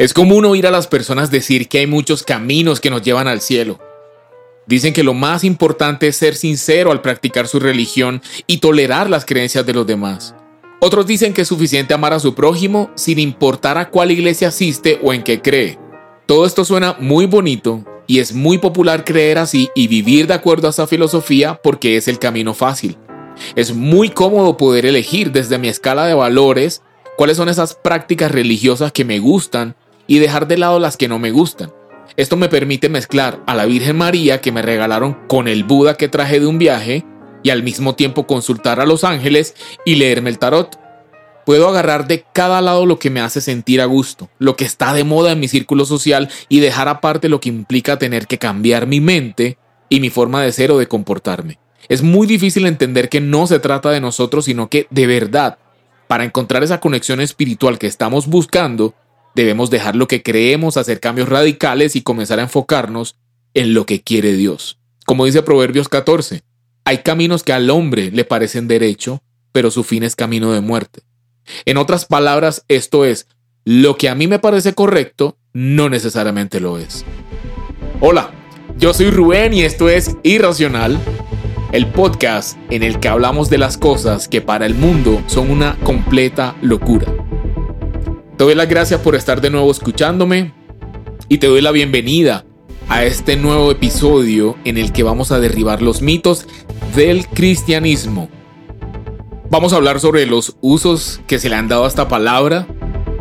Es común oír a las personas decir que hay muchos caminos que nos llevan al cielo. Dicen que lo más importante es ser sincero al practicar su religión y tolerar las creencias de los demás. Otros dicen que es suficiente amar a su prójimo sin importar a cuál iglesia asiste o en qué cree. Todo esto suena muy bonito y es muy popular creer así y vivir de acuerdo a esa filosofía porque es el camino fácil. Es muy cómodo poder elegir desde mi escala de valores cuáles son esas prácticas religiosas que me gustan y dejar de lado las que no me gustan. Esto me permite mezclar a la Virgen María que me regalaron con el Buda que traje de un viaje y al mismo tiempo consultar a los ángeles y leerme el tarot. Puedo agarrar de cada lado lo que me hace sentir a gusto, lo que está de moda en mi círculo social y dejar aparte lo que implica tener que cambiar mi mente y mi forma de ser o de comportarme. Es muy difícil entender que no se trata de nosotros, sino que de verdad, para encontrar esa conexión espiritual que estamos buscando, Debemos dejar lo que creemos, hacer cambios radicales y comenzar a enfocarnos en lo que quiere Dios. Como dice Proverbios 14, hay caminos que al hombre le parecen derecho, pero su fin es camino de muerte. En otras palabras, esto es, lo que a mí me parece correcto no necesariamente lo es. Hola, yo soy Rubén y esto es Irracional, el podcast en el que hablamos de las cosas que para el mundo son una completa locura. Te doy las gracias por estar de nuevo escuchándome y te doy la bienvenida a este nuevo episodio en el que vamos a derribar los mitos del cristianismo. Vamos a hablar sobre los usos que se le han dado a esta palabra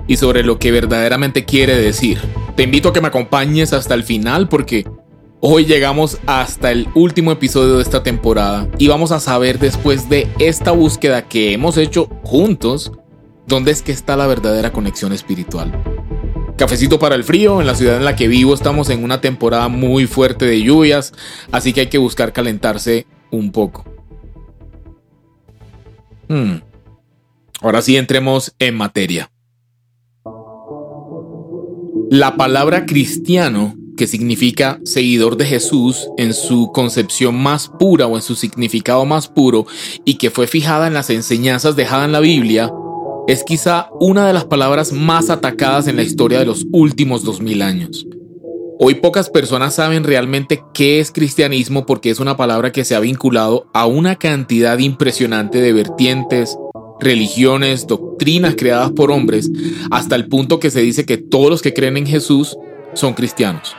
y sobre lo que verdaderamente quiere decir. Te invito a que me acompañes hasta el final porque hoy llegamos hasta el último episodio de esta temporada y vamos a saber después de esta búsqueda que hemos hecho juntos ¿Dónde es que está la verdadera conexión espiritual? Cafecito para el frío, en la ciudad en la que vivo estamos en una temporada muy fuerte de lluvias, así que hay que buscar calentarse un poco. Hmm. Ahora sí entremos en materia. La palabra cristiano, que significa seguidor de Jesús en su concepción más pura o en su significado más puro y que fue fijada en las enseñanzas dejadas en la Biblia, es quizá una de las palabras más atacadas en la historia de los últimos 2000 años. Hoy pocas personas saben realmente qué es cristianismo porque es una palabra que se ha vinculado a una cantidad impresionante de vertientes, religiones, doctrinas creadas por hombres, hasta el punto que se dice que todos los que creen en Jesús son cristianos.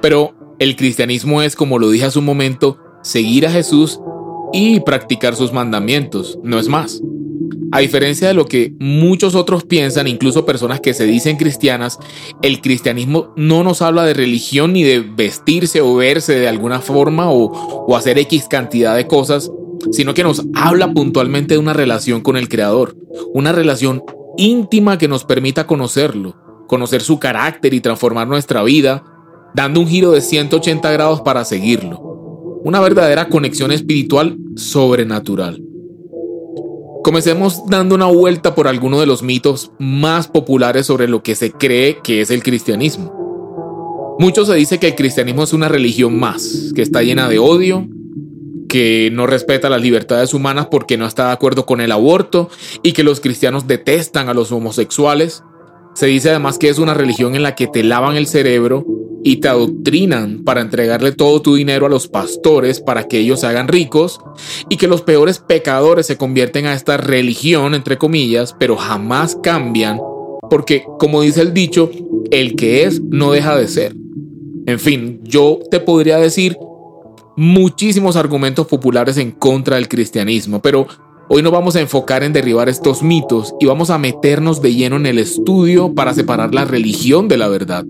Pero el cristianismo es, como lo dije hace un momento, seguir a Jesús y practicar sus mandamientos, no es más. A diferencia de lo que muchos otros piensan, incluso personas que se dicen cristianas, el cristianismo no nos habla de religión ni de vestirse o verse de alguna forma o, hacer X cantidad de cosas, sino que nos habla puntualmente de una relación con el Creador, una relación íntima que nos permita conocerlo, conocer su carácter y transformar nuestra vida, dando un giro de 180 grados para seguirlo. Una verdadera conexión espiritual sobrenatural. Comencemos dando una vuelta por alguno de los mitos más populares sobre lo que se cree que es el cristianismo. Mucho se dice que el cristianismo es una religión más, que está llena de odio, que no respeta las libertades humanas porque no está de acuerdo con el aborto y que los cristianos detestan a los homosexuales. Se dice además que es una religión en la que te lavan el cerebro y te adoctrinan para entregarle todo tu dinero a los pastores para que ellos se hagan ricos y que los peores pecadores se convierten a esta religión, entre comillas, pero jamás cambian porque, como dice el dicho, el que es no deja de ser. En fin, yo te podría decir muchísimos argumentos populares en contra del cristianismo, pero hoy nos vamos a enfocar en derribar estos mitos y vamos a meternos de lleno en el estudio para separar la religión de la verdad.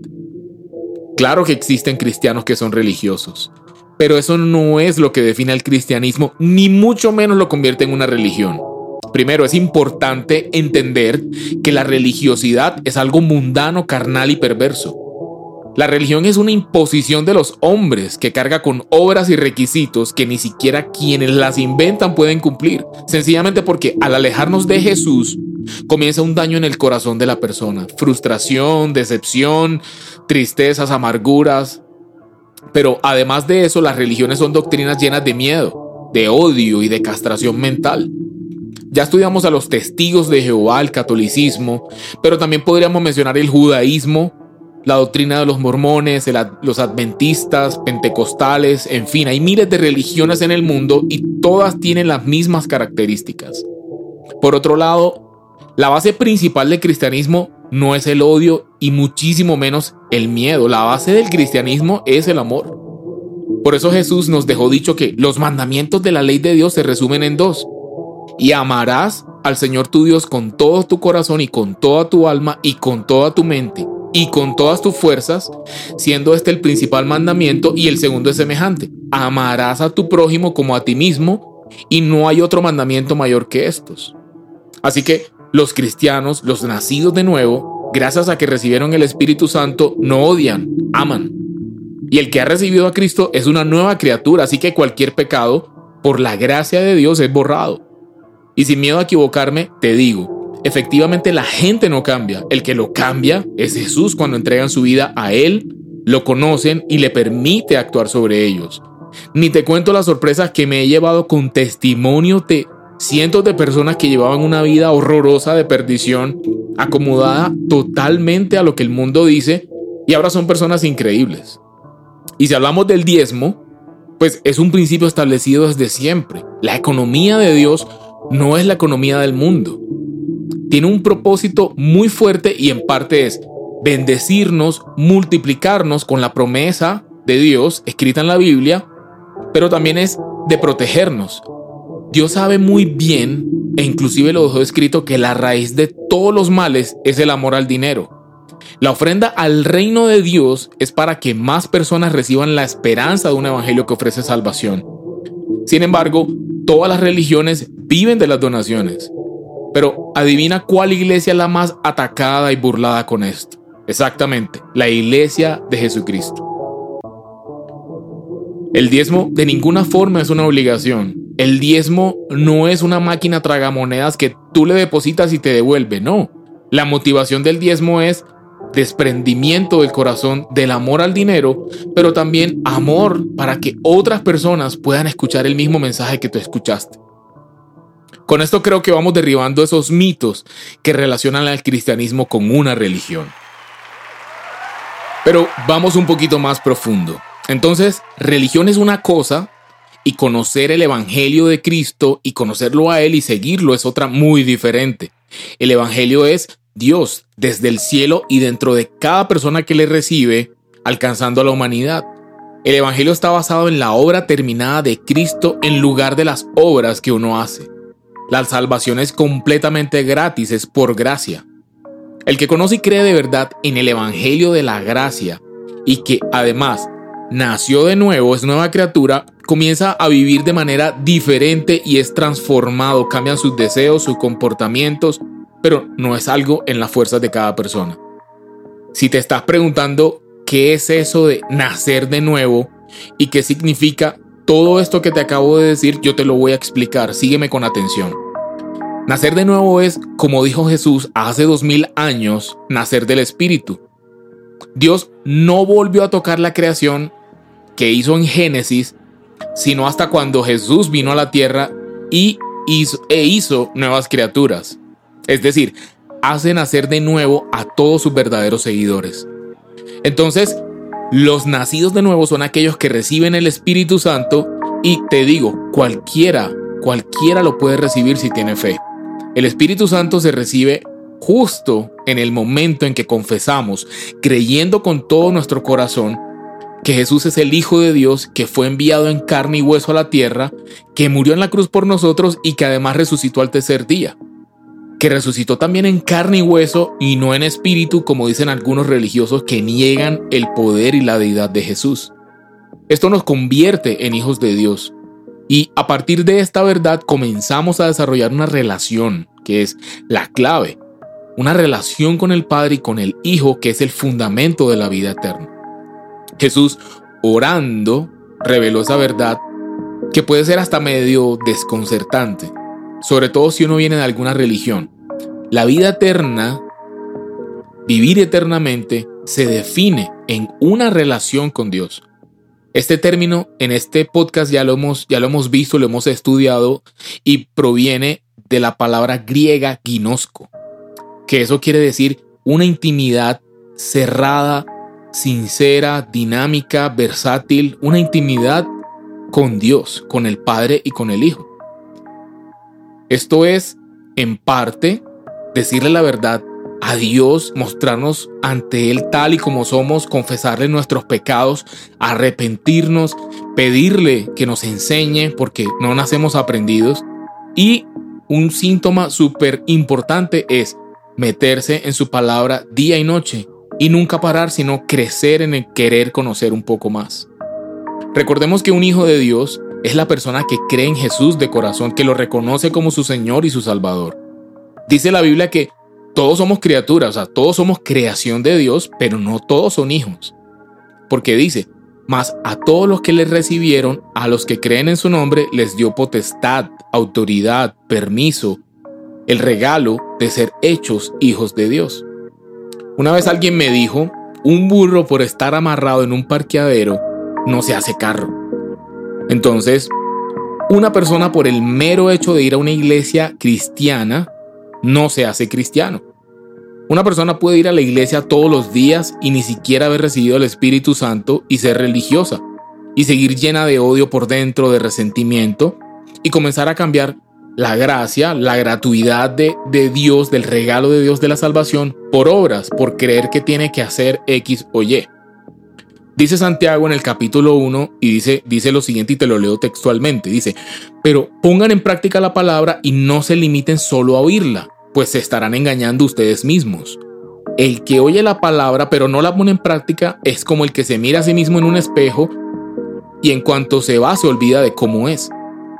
Claro que existen cristianos que son religiosos, pero eso no es lo que define al cristianismo, ni mucho menos lo convierte en una religión. Primero, es importante entender que la religiosidad es algo mundano, carnal y perverso. La religión es una imposición de los hombres que carga con obras y requisitos que ni siquiera quienes las inventan pueden cumplir, sencillamente porque al alejarnos de Jesús, comienza un daño en el corazón de la persona. Frustración, decepción, tristezas, amarguras. Pero además de eso, las religiones son doctrinas llenas de miedo, de odio y de castración mental. Ya estudiamos a los testigos de Jehová, el catolicismo, pero también podríamos mencionar el judaísmo, la doctrina de los mormones, los adventistas, pentecostales, en fin, hay miles de religiones en el mundo y todas tienen las mismas características. Por otro lado, la base principal del cristianismo no es el odio y muchísimo menos el miedo. La base del cristianismo es el amor. Por eso Jesús nos dejó dicho que los mandamientos de la ley de Dios se resumen en dos. Y amarás al Señor tu Dios con todo tu corazón y con toda tu alma y con toda tu mente y con todas tus fuerzas, siendo este el principal mandamiento y el segundo es semejante. Amarás a tu prójimo como a ti mismo y no hay otro mandamiento mayor que estos. Así que los cristianos, los nacidos de nuevo, gracias a que recibieron el Espíritu Santo, no odian, aman. Y el que ha recibido a Cristo es una nueva criatura, así que cualquier pecado, por la gracia de Dios, es borrado. Y sin miedo a equivocarme, te digo, efectivamente la gente no cambia. El que lo cambia es Jesús cuando entregan su vida a Él, lo conocen y le permite actuar sobre ellos. Ni te cuento las sorpresas que me he llevado con testimonio de cientos de personas que llevaban una vida horrorosa de perdición, acomodada totalmente a lo que el mundo dice, y ahora son personas increíbles. Y si hablamos del diezmo, pues es un principio establecido desde siempre. La economía de Dios no es la economía del mundo tiene un propósito muy fuerte y en parte es bendecirnos, multiplicarnos con la promesa de Dios escrita en la Biblia, pero también es de protegernos. Dios sabe muy bien, e inclusive lo dejó escrito, que la raíz de todos los males es el amor al dinero. La ofrenda al reino de Dios es para que más personas reciban la esperanza de un evangelio que ofrece salvación. Sin embargo, todas las religiones viven de las donaciones. Pero adivina cuál iglesia es la más atacada y burlada con esto. Exactamente, la iglesia de Jesucristo. El diezmo de ninguna forma es una obligación. El diezmo no es una máquina tragamonedas que tú le depositas y te devuelve, no. La motivación del diezmo es desprendimiento del corazón del amor al dinero, pero también amor para que otras personas puedan escuchar el mismo mensaje que tú escuchaste. Con esto creo que vamos derribando esos mitos que relacionan al cristianismo con una religión. Pero vamos un poquito más profundo. Entonces, religión es una cosa y conocer el Evangelio de Cristo y conocerlo a Él y seguirlo es otra muy diferente. El Evangelio es Dios desde el cielo y dentro de cada persona que le recibe, alcanzando a la humanidad. El Evangelio está basado en la obra terminada de Cristo en lugar de las obras que uno hace. La salvación es completamente gratis, es por gracia. El que conoce y cree de verdad en el Evangelio de la gracia y que además nació de nuevo, es nueva criatura, comienza a vivir de manera diferente y es transformado, cambian sus deseos, sus comportamientos, pero no es algo en las fuerzas de cada persona. Si te estás preguntando qué es eso de nacer de nuevo y qué significa todo esto que te acabo de decir, yo te lo voy a explicar, sígueme con atención. Nacer de nuevo es, como dijo Jesús hace dos mil años, nacer del Espíritu. Dios no volvió a tocar la creación que hizo en Génesis, sino hasta cuando Jesús vino a la tierra y hizo, e hizo nuevas criaturas. Es decir, hace nacer de nuevo a todos sus verdaderos seguidores. Entonces, los nacidos de nuevo son aquellos que reciben el Espíritu Santo y te digo, cualquiera, cualquiera lo puede recibir si tiene fe. El Espíritu Santo se recibe justo en el momento en que confesamos, creyendo con todo nuestro corazón, que Jesús es el Hijo de Dios que fue enviado en carne y hueso a la tierra, que murió en la cruz por nosotros y que además resucitó al tercer día. Que resucitó también en carne y hueso y no en espíritu, como dicen algunos religiosos que niegan el poder y la deidad de Jesús. Esto nos convierte en hijos de Dios. Y a partir de esta verdad comenzamos a desarrollar una relación, que es la clave, una relación con el Padre y con el Hijo, que es el fundamento de la vida eterna. Jesús, orando, reveló esa verdad que puede ser hasta medio desconcertante, sobre todo si uno viene de alguna religión. La vida eterna, vivir eternamente, se define en una relación con Dios. Este término en este podcast ya lo hemos, ya lo hemos visto, lo hemos estudiado y proviene de la palabra griega ginosco, que eso quiere decir una intimidad cerrada, sincera, dinámica, versátil, una intimidad con Dios, con el Padre y con el Hijo. Esto es, en parte, decirle la verdad a Dios, mostrarnos ante Él tal y como somos, confesarle nuestros pecados, arrepentirnos, pedirle que nos enseñe porque no nacemos aprendidos. Y un síntoma súper importante es meterse en su palabra día y noche y nunca parar, sino crecer en el querer conocer un poco más. Recordemos que un hijo de Dios es la persona que cree en Jesús de corazón, que lo reconoce como su Señor y su Salvador. Dice la Biblia que todos somos criaturas, o sea, todos somos creación de Dios, pero no todos son hijos. Porque dice, mas a todos los que le recibieron, a los que creen en su nombre, les dio potestad, autoridad, permiso, el regalo de ser hechos hijos de Dios. Una vez alguien me dijo, un burro por estar amarrado en un parqueadero no se hace carro. Entonces, una persona por el mero hecho de ir a una iglesia cristiana no se hace cristiano. Una persona puede ir a la iglesia todos los días y ni siquiera haber recibido el Espíritu Santo y ser religiosa, y seguir llena de odio por dentro, de resentimiento, y comenzar a cambiar la gracia, la gratuidad de, de, Dios, del regalo de Dios de la salvación, por obras, por creer que tiene que hacer X o Y. Dice Santiago en el capítulo 1 y dice, dice lo siguiente y te lo leo textualmente. Dice, pero pongan en práctica la palabra y no se limiten solo a oírla, pues se estarán engañando ustedes mismos. El que oye la palabra pero no la pone en práctica es como el que se mira a sí mismo en un espejo y en cuanto se va se olvida de cómo es.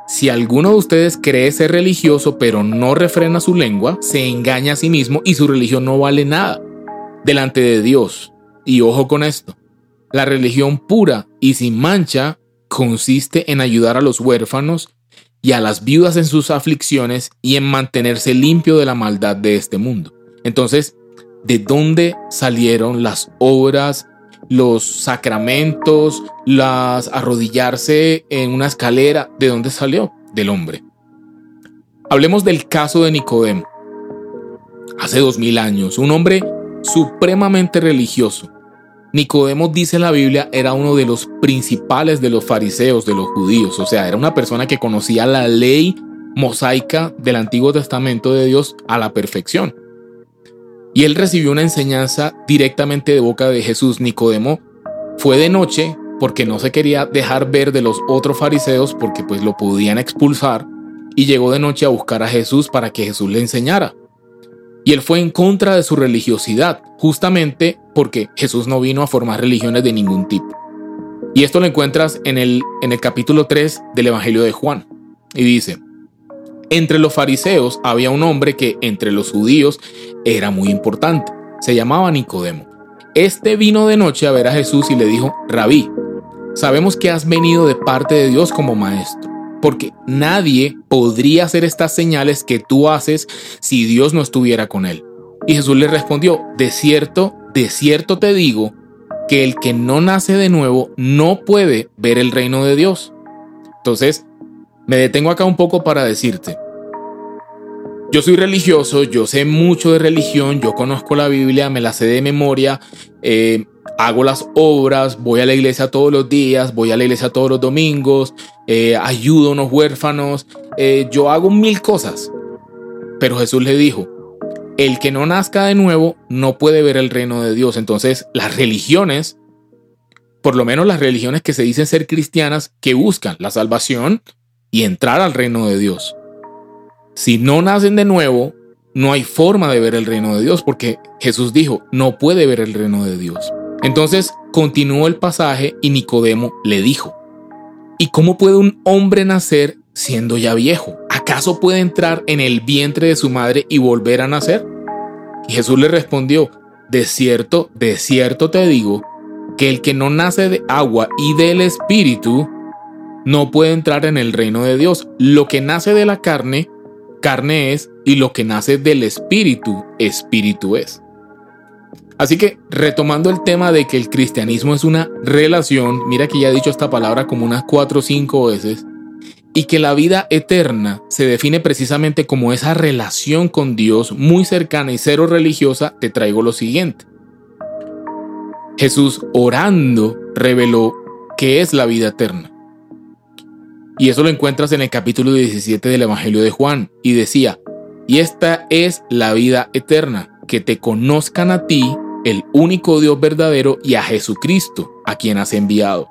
Si alguno de ustedes cree ser religioso pero no refrena su lengua, se engaña a sí mismo y su religión no vale nada delante de Dios. Y ojo con esto, la religión pura y sin mancha consiste en ayudar a los huérfanos y a las viudas en sus aflicciones y en mantenerse limpio de la maldad de este mundo. Entonces, ¿de dónde salieron las obras, los sacramentos, las arrodillarse en una escalera? ¿De dónde salió? Del hombre. Hablemos del caso de Nicodemo. Hace dos mil años, un hombre supremamente religioso, Nicodemo dice en la Biblia era uno de los principales de los fariseos, de los judíos, o sea, era una persona que conocía la ley mosaica del Antiguo Testamento de Dios a la perfección. Y él recibió una enseñanza directamente de boca de Jesús. Nicodemo fue de noche porque no se quería dejar ver de los otros fariseos porque pues lo podían expulsar y llegó de noche a buscar a Jesús para que Jesús le enseñara. Y él fue en contra de su religiosidad, justamente porque Jesús no vino a formar religiones de ningún tipo. Y esto lo encuentras en el, en el capítulo 3 del Evangelio de Juan. Y dice, entre los fariseos había un hombre que entre los judíos era muy importante. Se llamaba Nicodemo. Este vino de noche a ver a Jesús y le dijo, Rabí, sabemos que has venido de parte de Dios como maestro porque nadie podría hacer estas señales que tú haces si Dios no estuviera con él. Y Jesús le respondió, de cierto, de cierto te digo, que el que no nace de nuevo no puede ver el reino de Dios. Entonces, me detengo acá un poco para decirte, yo soy religioso, yo sé mucho de religión, yo conozco la Biblia, me la sé de memoria, eh, hago las obras, voy a la iglesia todos los días, voy a la iglesia todos los domingos, eh, ayudo a unos huérfanos, eh, yo hago mil cosas. Pero Jesús le dijo, el que no nazca de nuevo no puede ver el reino de Dios. Entonces las religiones, por lo menos las religiones que se dicen ser cristianas, que buscan la salvación y entrar al reino de Dios. Si no nacen de nuevo, no hay forma de ver el reino de Dios, porque Jesús dijo, no puede ver el reino de Dios. Entonces continuó el pasaje y Nicodemo le dijo, ¿y cómo puede un hombre nacer siendo ya viejo? ¿Acaso puede entrar en el vientre de su madre y volver a nacer? Y Jesús le respondió, de cierto, de cierto te digo, que el que no nace de agua y del espíritu, no puede entrar en el reino de Dios. Lo que nace de la carne, carne es, y lo que nace del espíritu, espíritu es. Así que retomando el tema de que el cristianismo es una relación, mira que ya he dicho esta palabra como unas cuatro o cinco veces, y que la vida eterna se define precisamente como esa relación con Dios muy cercana y cero religiosa, te traigo lo siguiente. Jesús orando reveló qué es la vida eterna. Y eso lo encuentras en el capítulo 17 del Evangelio de Juan. Y decía, y esta es la vida eterna, que te conozcan a ti, el único Dios verdadero, y a Jesucristo, a quien has enviado.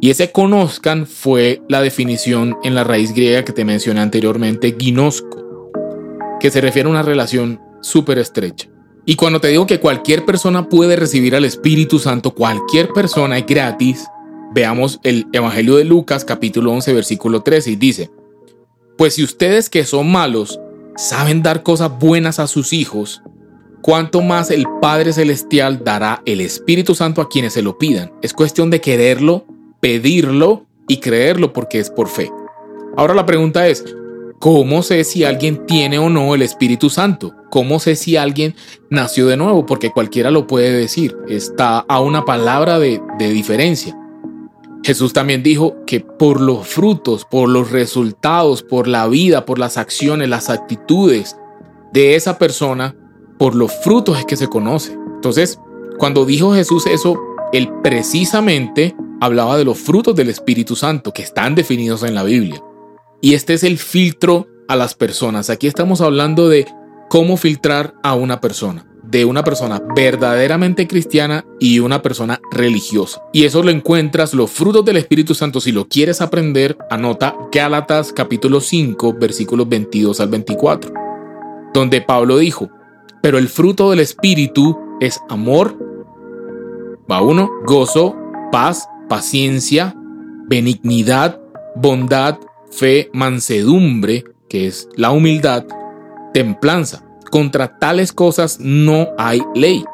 Y ese conozcan fue la definición en la raíz griega que te mencioné anteriormente, ginosco, que se refiere a una relación súper estrecha. Y cuando te digo que cualquier persona puede recibir al Espíritu Santo, cualquier persona es gratis, veamos el Evangelio de Lucas capítulo 11 versículo 13 y dice, pues si ustedes que son malos saben dar cosas buenas a sus hijos, cuánto más el Padre Celestial dará el Espíritu Santo a quienes se lo pidan. Es cuestión de quererlo pedirlo y creerlo porque es por fe. Ahora la pregunta es, ¿cómo sé si alguien tiene o no el Espíritu Santo? ¿Cómo sé si alguien nació de nuevo? Porque cualquiera lo puede decir, está a una palabra de, de diferencia. Jesús también dijo que por los frutos, por los resultados, por la vida, por las acciones, las actitudes de esa persona, por los frutos es que se conoce. Entonces, cuando dijo Jesús eso, él precisamente hablaba de los frutos del Espíritu Santo que están definidos en la Biblia. Y este es el filtro a las personas. Aquí estamos hablando de cómo filtrar a una persona, de una persona verdaderamente cristiana y una persona religiosa. Y eso lo encuentras, los frutos del Espíritu Santo, si lo quieres aprender, anota Gálatas capítulo 5, versículos 22 al 24, donde Pablo dijo, pero el fruto del Espíritu es amor, va uno, gozo, paz, paciencia, benignidad, bondad, fe, mansedumbre, que es la humildad, templanza. Contra tales cosas no hay ley.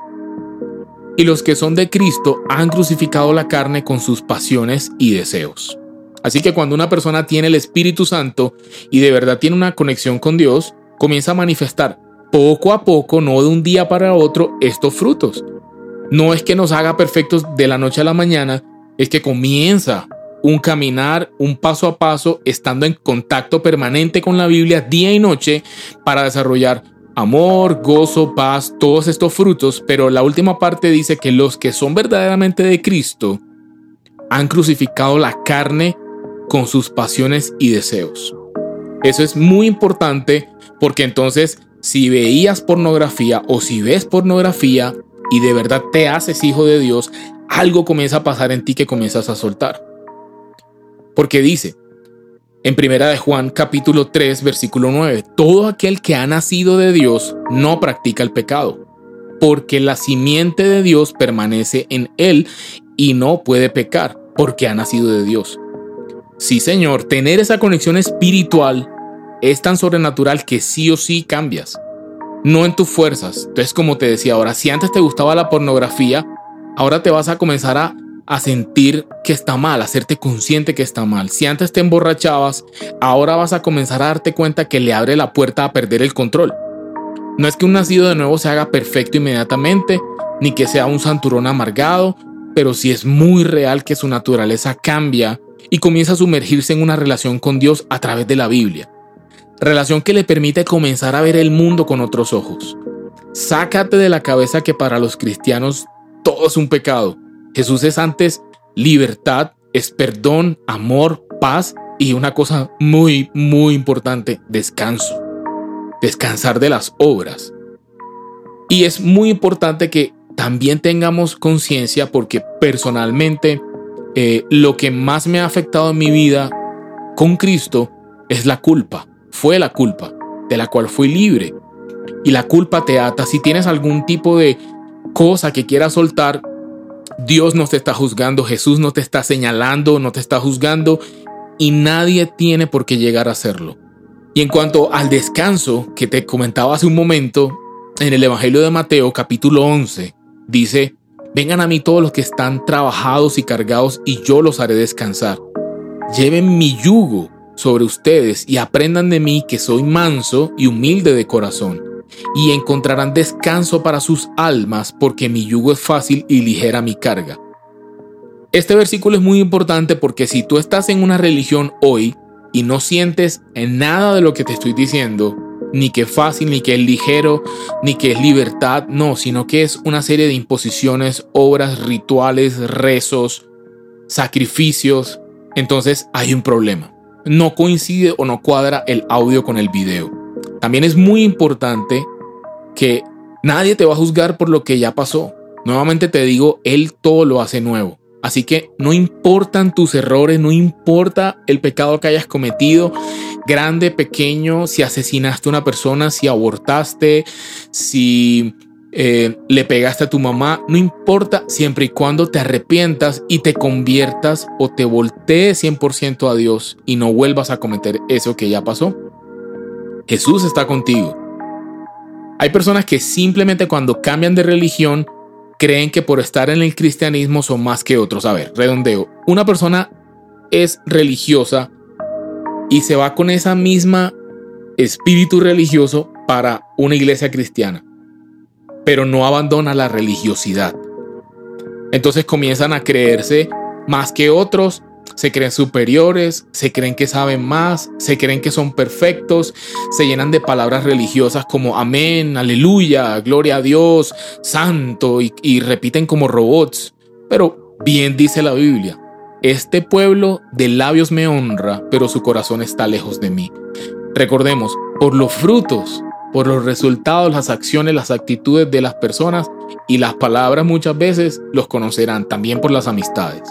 Y los que son de Cristo han crucificado la carne con sus pasiones y deseos. Así que cuando una persona tiene el Espíritu Santo y de verdad tiene una conexión con Dios, comienza a manifestar poco a poco, no de un día para otro, estos frutos. No es que nos haga perfectos de la noche a la mañana, es que comienza un caminar, un paso a paso, estando en contacto permanente con la Biblia día y noche para desarrollar amor, gozo, paz, todos estos frutos, pero la última parte dice que los que son verdaderamente de Cristo han crucificado la carne con sus pasiones y deseos. Eso es muy importante porque entonces si veías pornografía o si ves pornografía y de verdad te haces hijo de Dios, algo comienza a pasar en ti que comienzas a soltar. Porque dice, en primera de Juan capítulo 3 versículo 9, todo aquel que ha nacido de Dios no practica el pecado, porque la simiente de Dios permanece en él y no puede pecar, porque ha nacido de Dios. Sí, Señor, tener esa conexión espiritual es tan sobrenatural que sí o sí cambias. No en tus fuerzas. Entonces, como te decía ahora, si antes te gustaba la pornografía, ahora te vas a comenzar a, sentir que está mal, a hacerte consciente que está mal. Si antes te emborrachabas, ahora vas a comenzar a darte cuenta que le abre la puerta a perder el control. No es que un nacido de nuevo se haga perfecto inmediatamente, ni que sea un santurón amargado, pero sí es muy real que su naturaleza cambia y comienza a sumergirse en una relación con Dios a través de la Biblia. Relación que le permite comenzar a ver el mundo con otros ojos. Sácate de la cabeza que para los cristianos todo es un pecado. Jesús es antes libertad, es perdón, amor, paz y una cosa muy, muy importante, descanso. Descansar de las obras. Y es muy importante que también tengamos conciencia porque personalmente eh, lo que más me ha afectado en mi vida con Cristo es la culpa. Fue la culpa, de la cual fui libre. Y la culpa te ata. Si tienes algún tipo de cosa que quieras soltar, Dios no te está juzgando, Jesús no te está señalando, no te está juzgando y nadie tiene por qué llegar a hacerlo. Y en cuanto al descanso que te comentaba hace un momento, en el Evangelio de Mateo capítulo 11, dice, vengan a mí todos los que están trabajados y cargados y yo los haré descansar. Lleven mi yugo sobre ustedes y aprendan de mí que soy manso y humilde de corazón y encontrarán descanso para sus almas, porque mi yugo es fácil y ligera mi carga. Este versículo es muy importante porque si tú estás en una religión hoy y no sientes en nada de lo que te estoy diciendo, ni que es fácil, ni que es ligero, ni que es libertad, no, sino que es una serie de imposiciones, obras, rituales, rezos, sacrificios, entonces hay un problema. No coincide o no cuadra el audio con el video. También es muy importante que nadie te va a juzgar por lo que ya pasó. Nuevamente te digo, Él todo lo hace nuevo. Así que no importan tus errores, no importa el pecado que hayas cometido, grande, pequeño, si asesinaste a una persona, si abortaste, si eh, le pegaste a tu mamá, no importa, siempre y cuando te arrepientas y te conviertas o te voltees 100% a Dios y no vuelvas a cometer eso que ya pasó. Jesús está contigo. Hay personas que simplemente cuando cambian de religión creen que por estar en el cristianismo son más que otros. A ver, redondeo. Una persona es religiosa y se va con esa misma espíritu religioso para una iglesia cristiana, pero no abandona la religiosidad. Entonces comienzan a creerse más que otros se creen superiores, se creen que saben más, se creen que son perfectos, se llenan de palabras religiosas como amén, aleluya, gloria a Dios, santo y, repiten como robots. Pero bien dice la Biblia, este pueblo de labios me honra, pero su corazón está lejos de mí. Recordemos, por los frutos, por los resultados, las acciones, las actitudes de las personas y las palabras muchas veces los conocerán también por las amistades.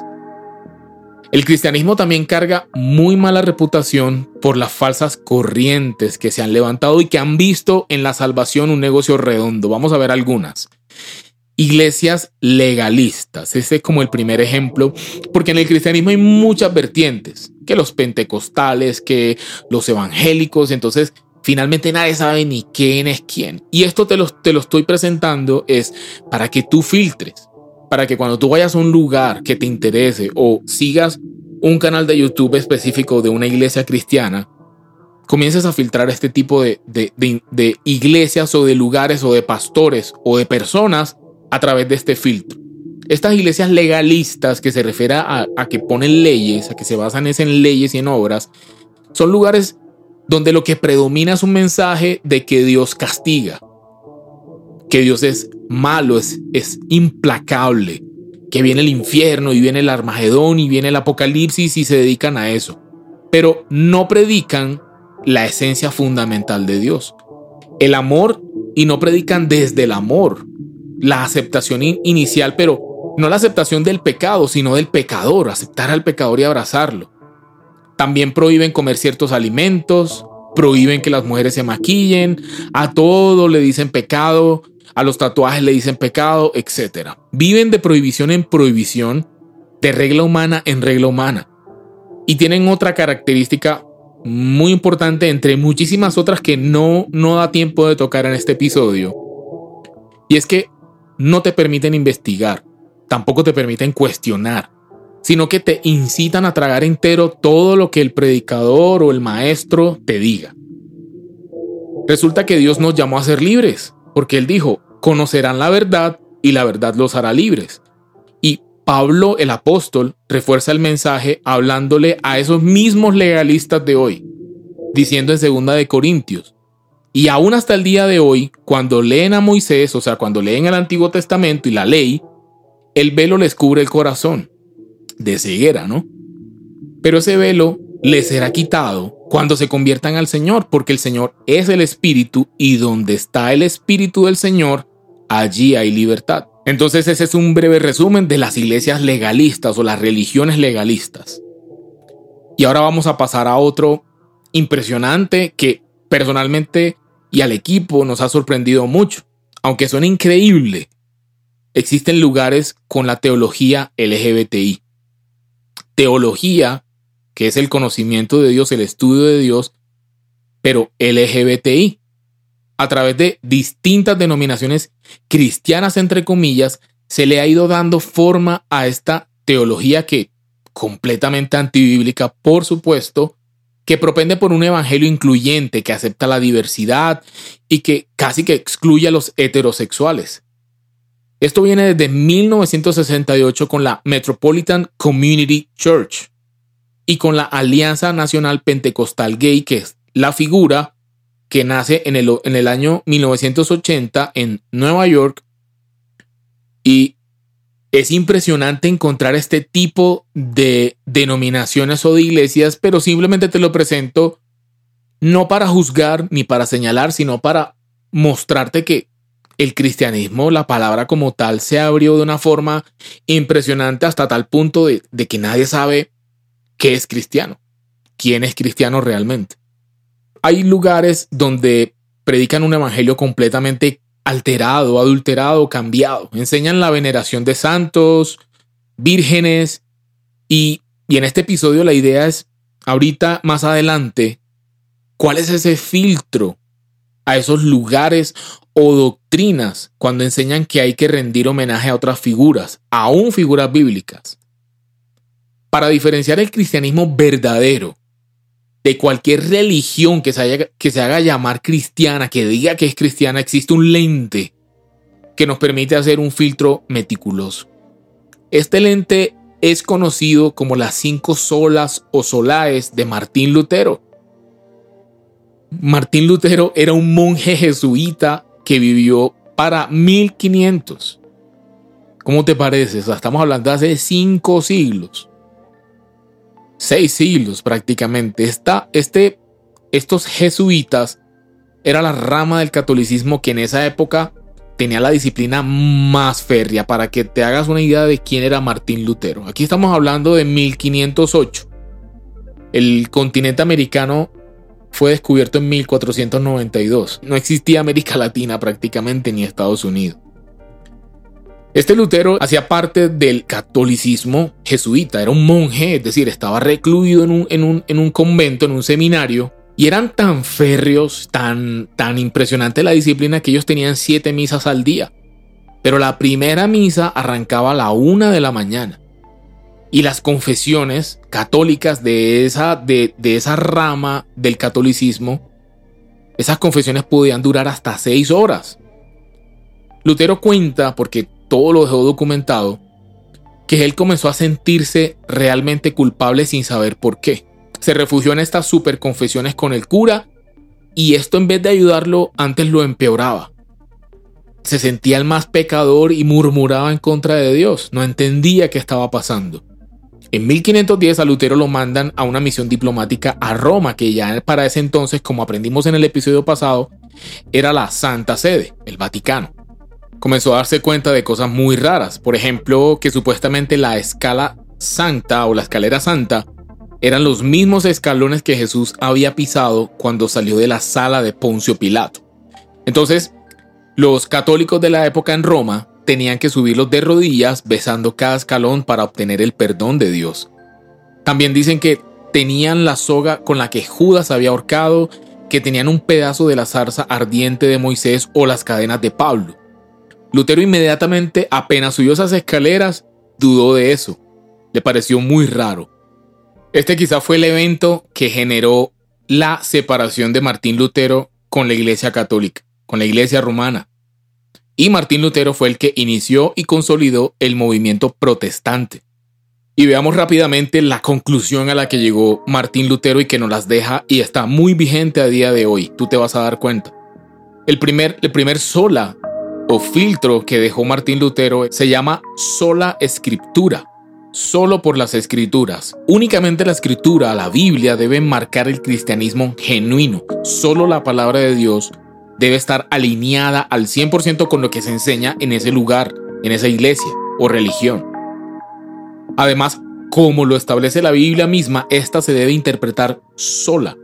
El cristianismo también carga muy mala reputación por las falsas corrientes que se han levantado y que han visto en la salvación un negocio redondo. Vamos a ver algunas. Iglesias legalistas, ese es como el primer ejemplo, porque en el cristianismo hay muchas vertientes, que los pentecostales, que los evangélicos, entonces finalmente nadie sabe ni quién es quién. Y esto te lo, te lo estoy presentando es para que tú filtres para que cuando tú vayas a un lugar que te interese o sigas un canal de YouTube específico de una iglesia cristiana, comiences a filtrar este tipo de, de, iglesias o de lugares o de pastores o de personas a través de este filtro. Estas iglesias legalistas que se refiere a, a, que ponen leyes, a que se basan en leyes y en obras, son lugares donde lo que predomina es un mensaje de que Dios castiga, que Dios es malo, es, es implacable, que viene el infierno y viene el Armagedón y viene el Apocalipsis y se dedican a eso. Pero no predican la esencia fundamental de Dios, el amor y no predican desde el amor, la aceptación inicial, pero no la aceptación del pecado, sino del pecador, aceptar al pecador y abrazarlo. También prohíben comer ciertos alimentos, prohíben que las mujeres se maquillen, a todo le dicen pecado, a los tatuajes le dicen pecado, etc. Viven de prohibición en prohibición, de regla humana en regla humana. Y tienen otra característica muy importante entre muchísimas otras que no, no da tiempo de tocar en este episodio. Y es que no te permiten investigar, tampoco te permiten cuestionar, sino que te incitan a tragar entero todo lo que el predicador o el maestro te diga. Resulta que Dios nos llamó a ser libres, porque él dijo, conocerán la verdad y la verdad los hará libres. Y Pablo el apóstol refuerza el mensaje hablándole a esos mismos legalistas de hoy, diciendo en segunda de Corintios, y aún hasta el día de hoy, cuando leen a Moisés, o sea, cuando leen el Antiguo Testamento y la ley, el velo les cubre el corazón, de ceguera, ¿no? Pero ese velo les será quitado cuando se conviertan al Señor, porque el Señor es el Espíritu y donde está el Espíritu del Señor, allí hay libertad. Entonces ese es un breve resumen de las iglesias legalistas o las religiones legalistas. Y ahora vamos a pasar a otro impresionante que personalmente y al equipo nos ha sorprendido mucho. Aunque suena increíble, existen lugares con la teología LGBTI. Teología que es el conocimiento de Dios, el estudio de Dios, pero LGBTI, a través de distintas denominaciones cristianas, entre comillas, se le ha ido dando forma a esta teología que, completamente antibíblica, por supuesto, que propende por un evangelio incluyente que acepta la diversidad y que casi que excluye a los heterosexuales. Esto viene desde 1968 con la Metropolitan Community Church y con la Alianza Nacional Pentecostal Gay, que es la figura que nace en el, en el año 1980 en Nueva York. Y es impresionante encontrar este tipo de denominaciones o de iglesias, pero simplemente te lo presento no para juzgar ni para señalar, sino para mostrarte que el cristianismo, la palabra como tal, se abrió de una forma impresionante hasta tal punto de, que nadie sabe qué es cristiano, quién es cristiano realmente. Hay lugares donde predican un evangelio completamente alterado, adulterado, cambiado. Enseñan la veneración de santos, vírgenes y, y en este episodio la idea es, ahorita más adelante, ¿cuál es ese filtro a esos lugares o doctrinas cuando enseñan que hay que rendir homenaje a otras figuras, aún figuras bíblicas? Para diferenciar el cristianismo verdadero de cualquier religión que se, que se haga llamar cristiana, que diga que es cristiana, existe un lente que nos permite hacer un filtro meticuloso. Este lente es conocido como las cinco solas o solaes de Martín Lutero. Martín Lutero era un monje jesuita que vivió para 1500. ¿Cómo te parece? estamos hablando de hace cinco siglos seis siglos prácticamente. Esta, este, estos jesuitas era la rama del catolicismo que en esa época tenía la disciplina más férrea. Para que te hagas una idea de quién era Martín Lutero. Aquí estamos hablando de 1508. El continente americano fue descubierto en 1492. No existía América Latina prácticamente ni Estados Unidos. Este Lutero hacía parte del catolicismo jesuita, era un monje, es decir, estaba recluido en un, en un, en un convento, en un seminario, y eran tan férreos, tan, tan impresionante la disciplina que ellos tenían siete misas al día. Pero la primera misa arrancaba a la una de la mañana. Y las confesiones católicas de esa, de, de esa rama del catolicismo, esas confesiones podían durar hasta seis horas. Lutero cuenta, porque todo lo dejó documentado, que él comenzó a sentirse realmente culpable sin saber por qué. Se refugió en estas super confesiones con el cura y esto en vez de ayudarlo antes lo empeoraba. Se sentía el más pecador y murmuraba en contra de Dios, no entendía qué estaba pasando. En 1510 a Lutero lo mandan a una misión diplomática a Roma, que ya para ese entonces, como aprendimos en el episodio pasado, era la Santa Sede, el Vaticano comenzó a darse cuenta de cosas muy raras. Por ejemplo, que supuestamente la escala santa o la escalera santa eran los mismos escalones que Jesús había pisado cuando salió de la sala de Poncio Pilato. Entonces, los católicos de la época en Roma tenían que subirlos de rodillas besando cada escalón para obtener el perdón de Dios. También dicen que tenían la soga con la que Judas había ahorcado, que tenían un pedazo de la zarza ardiente de Moisés o las cadenas de Pablo. Lutero inmediatamente, apenas subió esas escaleras, dudó de eso. Le pareció muy raro. Este quizá fue el evento que generó la separación de Martín Lutero con la Iglesia Católica, con la Iglesia Romana. Y Martín Lutero fue el que inició y consolidó el movimiento protestante. Y veamos rápidamente la conclusión a la que llegó Martín Lutero y que nos las deja y está muy vigente a día de hoy. Tú te vas a dar cuenta. El primer, el primer sola o filtro que dejó Martín Lutero se llama sola escritura. Solo por las escrituras. Únicamente la escritura, la Biblia, debe marcar el cristianismo genuino. Solo la palabra de Dios debe estar alineada al 100% con lo que se enseña en ese lugar, en esa iglesia o religión. Además, como lo establece la Biblia misma, esta se debe interpretar sola.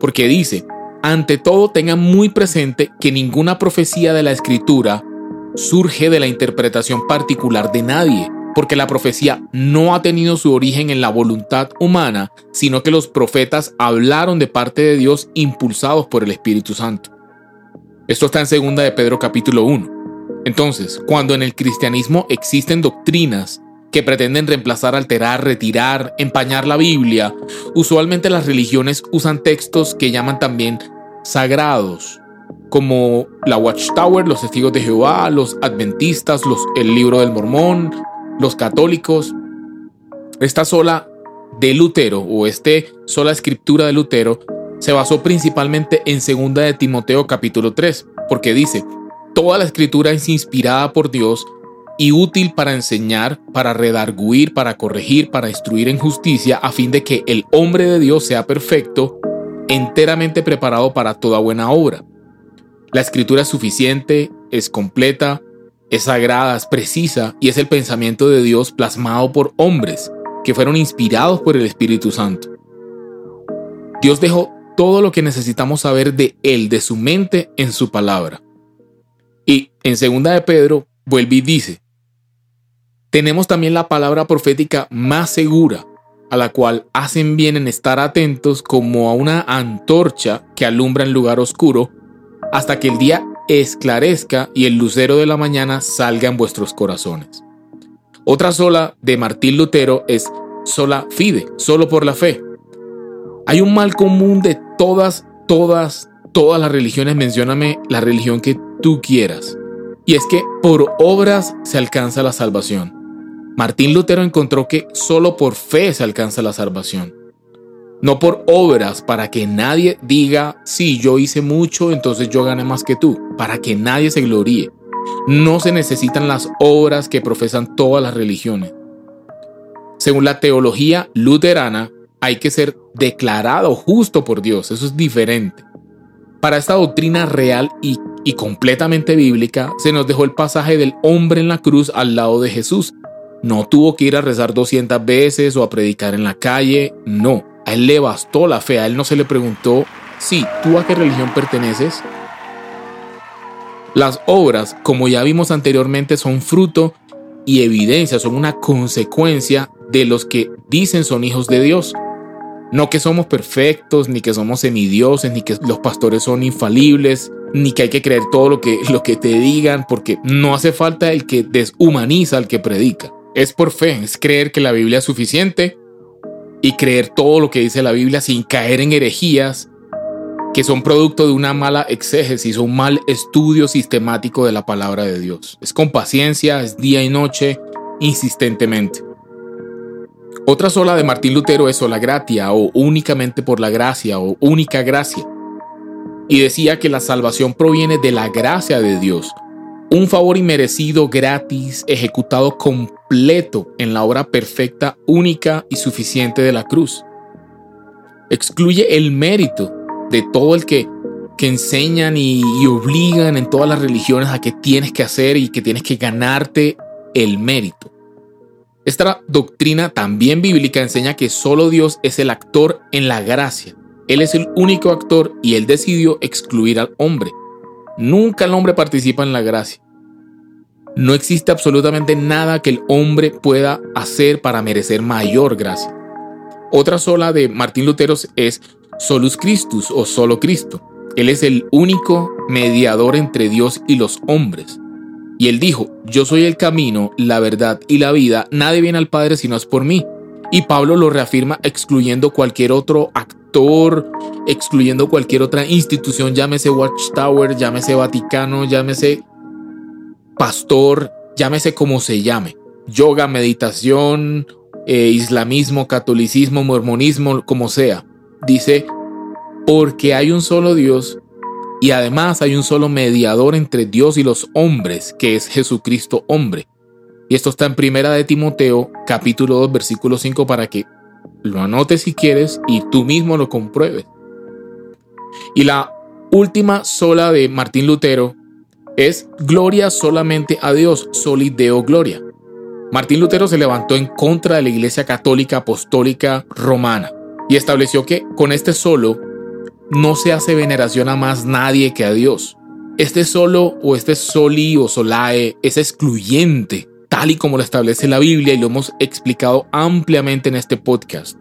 Porque dice, ante todo, tengan muy presente que ninguna profecía de la escritura surge de la interpretación particular de nadie, porque la profecía no ha tenido su origen en la voluntad humana, sino que los profetas hablaron de parte de Dios impulsados por el Espíritu Santo. Esto está en 2 de Pedro capítulo 1. Entonces, cuando en el cristianismo existen doctrinas que pretenden reemplazar, alterar, retirar, empañar la Biblia, usualmente las religiones usan textos que llaman también sagrados, como la Watchtower, los testigos de Jehová, los adventistas, los, el libro del Mormón, los católicos. Esta sola de Lutero o este sola escritura de Lutero se basó principalmente en 2 de Timoteo capítulo 3, porque dice, toda la escritura es inspirada por Dios y útil para enseñar, para redarguir, para corregir, para instruir en justicia, a fin de que el hombre de Dios sea perfecto, enteramente preparado para toda buena obra. La escritura es suficiente, es completa, es sagrada, es precisa y es el pensamiento de Dios plasmado por hombres que fueron inspirados por el Espíritu Santo. Dios dejó todo lo que necesitamos saber de Él, de su mente, en su palabra. Y en segunda de Pedro vuelve y dice, tenemos también la palabra profética más segura, a la cual hacen bien en estar atentos como a una antorcha que alumbra en lugar oscuro, hasta que el día esclarezca y el lucero de la mañana salga en vuestros corazones. Otra sola de Martín Lutero es sola fide, solo por la fe. Hay un mal común de todas, todas, todas las religiones, mencióname la religión que tú quieras. Y es que por obras se alcanza la salvación. Martín Lutero encontró que solo por fe se alcanza la salvación. No por obras para que nadie diga, sí, yo hice mucho, entonces yo gané más que tú, para que nadie se gloríe. No se necesitan las obras que profesan todas las religiones. Según la teología luterana, hay que ser declarado justo por Dios, eso es diferente. Para esta doctrina real y, y completamente bíblica, se nos dejó el pasaje del hombre en la cruz al lado de Jesús, no tuvo que ir a rezar 200 veces o a predicar en la calle, no. A él le bastó la fe, a él no se le preguntó, sí, ¿tú a qué religión perteneces? Las obras, como ya vimos anteriormente, son fruto y evidencia, son una consecuencia de los que dicen son hijos de Dios. No que somos perfectos, ni que somos semidioses, ni que los pastores son infalibles, ni que hay que creer todo lo que, lo que te digan, porque no hace falta el que deshumaniza al que predica. Es por fe, es creer que la Biblia es suficiente y creer todo lo que dice la Biblia sin caer en herejías que son producto de una mala exégesis un mal estudio sistemático de la palabra de Dios. Es con paciencia, es día y noche, insistentemente. Otra sola de Martín Lutero es sola gratia o únicamente por la gracia o única gracia. Y decía que la salvación proviene de la gracia de Dios, un favor inmerecido gratis, ejecutado completo en la obra perfecta, única y suficiente de la cruz. Excluye el mérito de todo el que, que enseñan y, y obligan en todas las religiones a que tienes que hacer y que tienes que ganarte el mérito. Esta doctrina también bíblica enseña que solo Dios es el actor en la gracia. Él es el único actor y él decidió excluir al hombre. Nunca el hombre participa en la gracia. No existe absolutamente nada que el hombre pueda hacer para merecer mayor gracia. Otra sola de Martín Lutero es Solus Christus o solo Cristo. Él es el único mediador entre Dios y los hombres. Y él dijo, yo soy el camino, la verdad y la vida, nadie viene al Padre si no es por mí. Y Pablo lo reafirma excluyendo cualquier otro actor, excluyendo cualquier otra institución, llámese Watchtower, llámese Vaticano, llámese pastor, llámese como se llame. Yoga, meditación, eh, islamismo, catolicismo, mormonismo, como sea. Dice, porque hay un solo Dios y además hay un solo mediador entre Dios y los hombres, que es Jesucristo hombre. Y esto está en Primera de Timoteo, capítulo 2, versículo 5, para que lo anotes si quieres y tú mismo lo compruebes. Y la última sola de Martín Lutero es gloria solamente a Dios, soli deo gloria. Martín Lutero se levantó en contra de la Iglesia Católica Apostólica Romana y estableció que con este solo no se hace veneración a más nadie que a Dios. Este solo o este soli o solae es excluyente tal y como lo establece la Biblia y lo hemos explicado ampliamente en este podcast.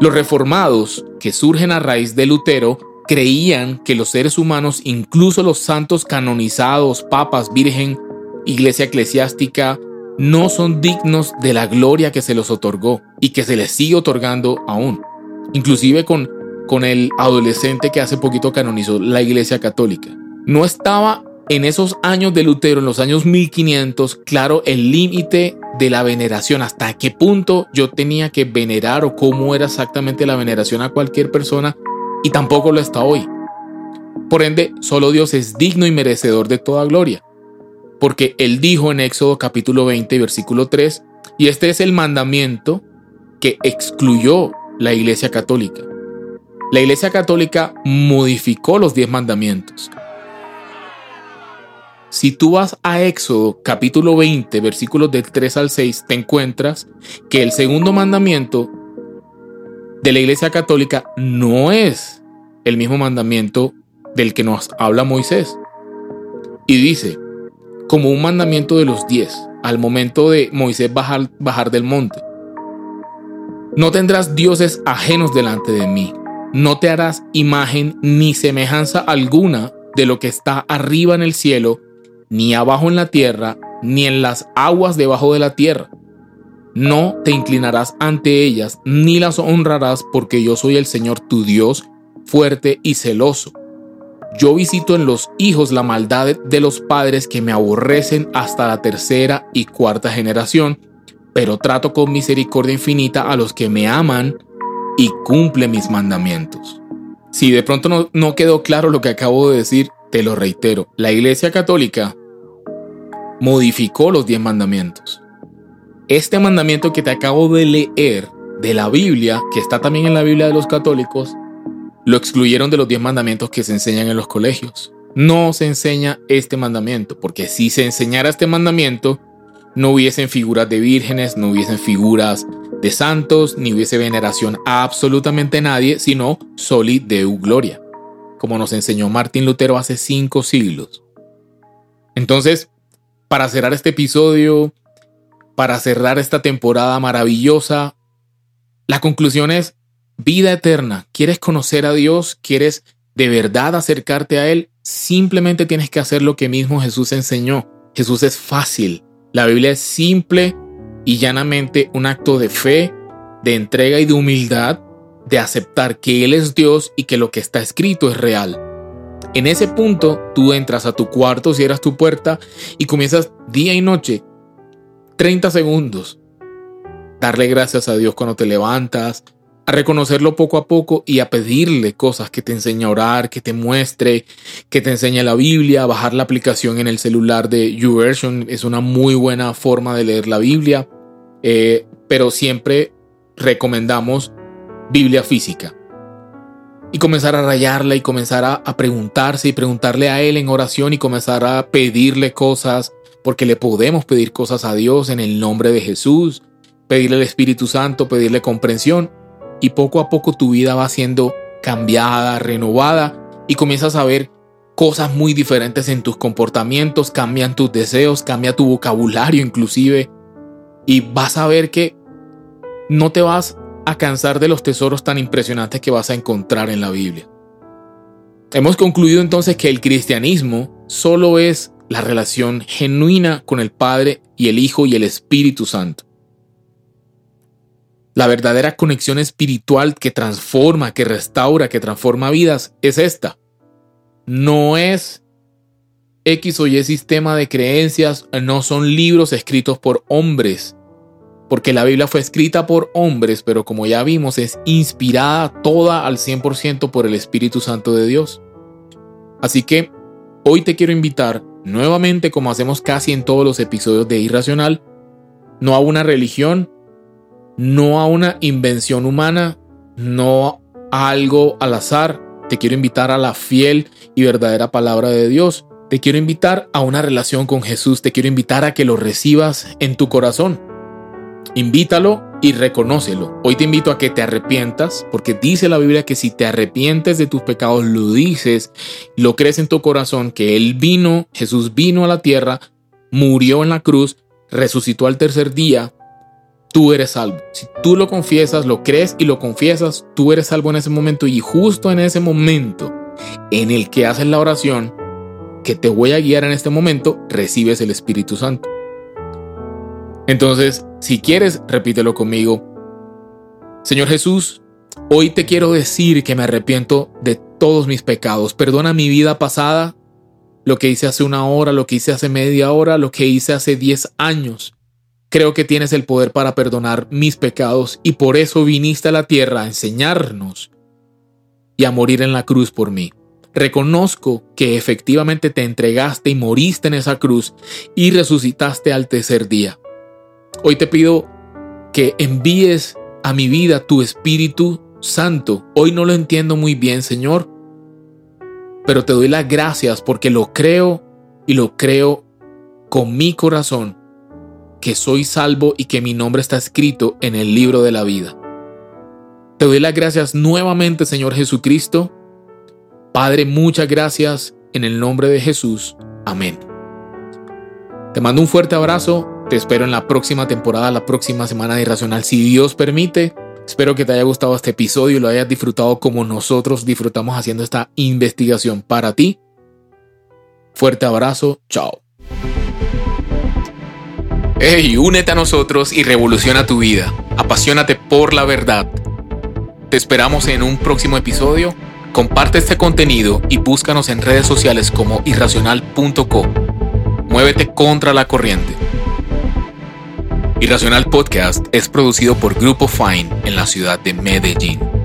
Los reformados, que surgen a raíz de Lutero, creían que los seres humanos, incluso los santos canonizados, papas, virgen, iglesia eclesiástica, no son dignos de la gloria que se los otorgó y que se les sigue otorgando aún. Inclusive con, con el adolescente que hace poquito canonizó la Iglesia Católica. No estaba en esos años de Lutero, en los años 1500, claro el límite de la veneración, hasta qué punto yo tenía que venerar o cómo era exactamente la veneración a cualquier persona, y tampoco lo está hoy. Por ende, solo Dios es digno y merecedor de toda gloria, porque Él dijo en Éxodo capítulo 20, versículo 3, y este es el mandamiento que excluyó la Iglesia Católica. La Iglesia Católica modificó los diez mandamientos si tú vas a Éxodo capítulo 20, versículos del 3 al 6, te encuentras que el segundo mandamiento de la Iglesia Católica no es el mismo mandamiento del que nos habla Moisés. Y dice, como un mandamiento de los diez, al momento de Moisés bajar, bajar del monte. No tendrás dioses ajenos delante de mí. No te harás imagen ni semejanza alguna de lo que está arriba en el cielo, ni abajo en la tierra, ni en las aguas debajo de la tierra. No te inclinarás ante ellas, ni las honrarás, porque yo soy el Señor tu Dios, fuerte y celoso. Yo visito en los hijos la maldad de los padres que me aborrecen hasta la tercera y cuarta generación, pero trato con misericordia infinita a los que me aman y cumple mis mandamientos. Si de pronto no, quedó claro lo que acabo de decir, te lo reitero, la Iglesia Católica modificó los diez mandamientos. Este mandamiento que te acabo de leer de la Biblia, que está también en la Biblia de los católicos, lo excluyeron de los diez mandamientos que se enseñan en los colegios. No se enseña este mandamiento, porque si se enseñara este mandamiento, no hubiesen figuras de vírgenes, no hubiesen figuras de santos, ni hubiese veneración a absolutamente nadie, sino soli deu gloria como nos enseñó Martín Lutero hace cinco siglos. Entonces, para cerrar este episodio, para cerrar esta temporada maravillosa, la conclusión es vida eterna. ¿Quieres conocer a Dios? ¿Quieres de verdad acercarte a Él? Simplemente tienes que hacer lo que mismo Jesús enseñó. Jesús es fácil. La Biblia es simple y llanamente un acto de fe, de entrega y de humildad de aceptar que Él es Dios y que lo que está escrito es real. En ese punto, tú entras a tu cuarto, cierras tu puerta y comienzas día y noche, 30 segundos, darle gracias a Dios cuando te levantas, a reconocerlo poco a poco y a pedirle cosas que te enseñe a orar, que te muestre, que te enseñe la Biblia, bajar la aplicación en el celular de YouVersion es una muy buena forma de leer la Biblia, eh, pero siempre recomendamos Biblia física. Y comenzar a rayarla y comenzar a, preguntarse y preguntarle a Él en oración y comenzar a pedirle cosas, porque le podemos pedir cosas a Dios en el nombre de Jesús, pedirle al Espíritu Santo, pedirle comprensión. Y poco a poco tu vida va siendo cambiada, renovada y comienzas a ver cosas muy diferentes en tus comportamientos, cambian tus deseos, cambia tu vocabulario inclusive. Y vas a ver que no te vas a cansar de los tesoros tan impresionantes que vas a encontrar en la Biblia. Hemos concluido entonces que el cristianismo solo es la relación genuina con el Padre y el Hijo y el Espíritu Santo. La verdadera conexión espiritual que transforma, que restaura, que transforma vidas es esta. No es X o Y sistema de creencias, no son libros escritos por hombres, porque la Biblia fue escrita por hombres, pero como ya vimos es inspirada toda al 100% por el Espíritu Santo de Dios. Así que hoy te quiero invitar nuevamente, como hacemos casi en todos los episodios de Irracional, no a una religión, no a una invención humana, no a algo al azar. Te quiero invitar a la fiel y verdadera palabra de Dios. Te quiero invitar a una relación con Jesús. Te quiero invitar a que lo recibas en tu corazón. Invítalo y reconócelo. Hoy te invito a que te arrepientas, porque dice la Biblia que si te arrepientes de tus pecados, lo dices, lo crees en tu corazón, que Él vino, Jesús vino a la tierra, murió en la cruz, resucitó al tercer día, tú eres salvo. Si tú lo confiesas, lo crees y lo confiesas, tú eres salvo en ese momento y justo en ese momento en el que haces la oración, que te voy a guiar en este momento, recibes el Espíritu Santo. Entonces, si quieres, repítelo conmigo. Señor Jesús, hoy te quiero decir que me arrepiento de todos mis pecados. Perdona mi vida pasada, lo que hice hace una hora, lo que hice hace media hora, lo que hice hace diez años. Creo que tienes el poder para perdonar mis pecados y por eso viniste a la tierra a enseñarnos y a morir en la cruz por mí. Reconozco que efectivamente te entregaste y moriste en esa cruz y resucitaste al tercer día. Hoy te pido que envíes a mi vida tu Espíritu Santo. Hoy no lo entiendo muy bien, Señor, pero te doy las gracias porque lo creo y lo creo con mi corazón, que soy salvo y que mi nombre está escrito en el libro de la vida. Te doy las gracias nuevamente, Señor Jesucristo. Padre, muchas gracias en el nombre de Jesús. Amén. Te mando un fuerte abrazo te espero en la próxima temporada, la próxima semana de Irracional, si Dios permite. Espero que te haya gustado este episodio y lo hayas disfrutado como nosotros disfrutamos haciendo esta investigación para ti. Fuerte abrazo, chao. Hey, únete a nosotros y revoluciona tu vida. Apasionate por la verdad. Te esperamos en un próximo episodio. Comparte este contenido y búscanos en redes sociales como irracional.co. Muévete contra la corriente. Irracional Podcast es producido por Grupo Fine en la ciudad de Medellín.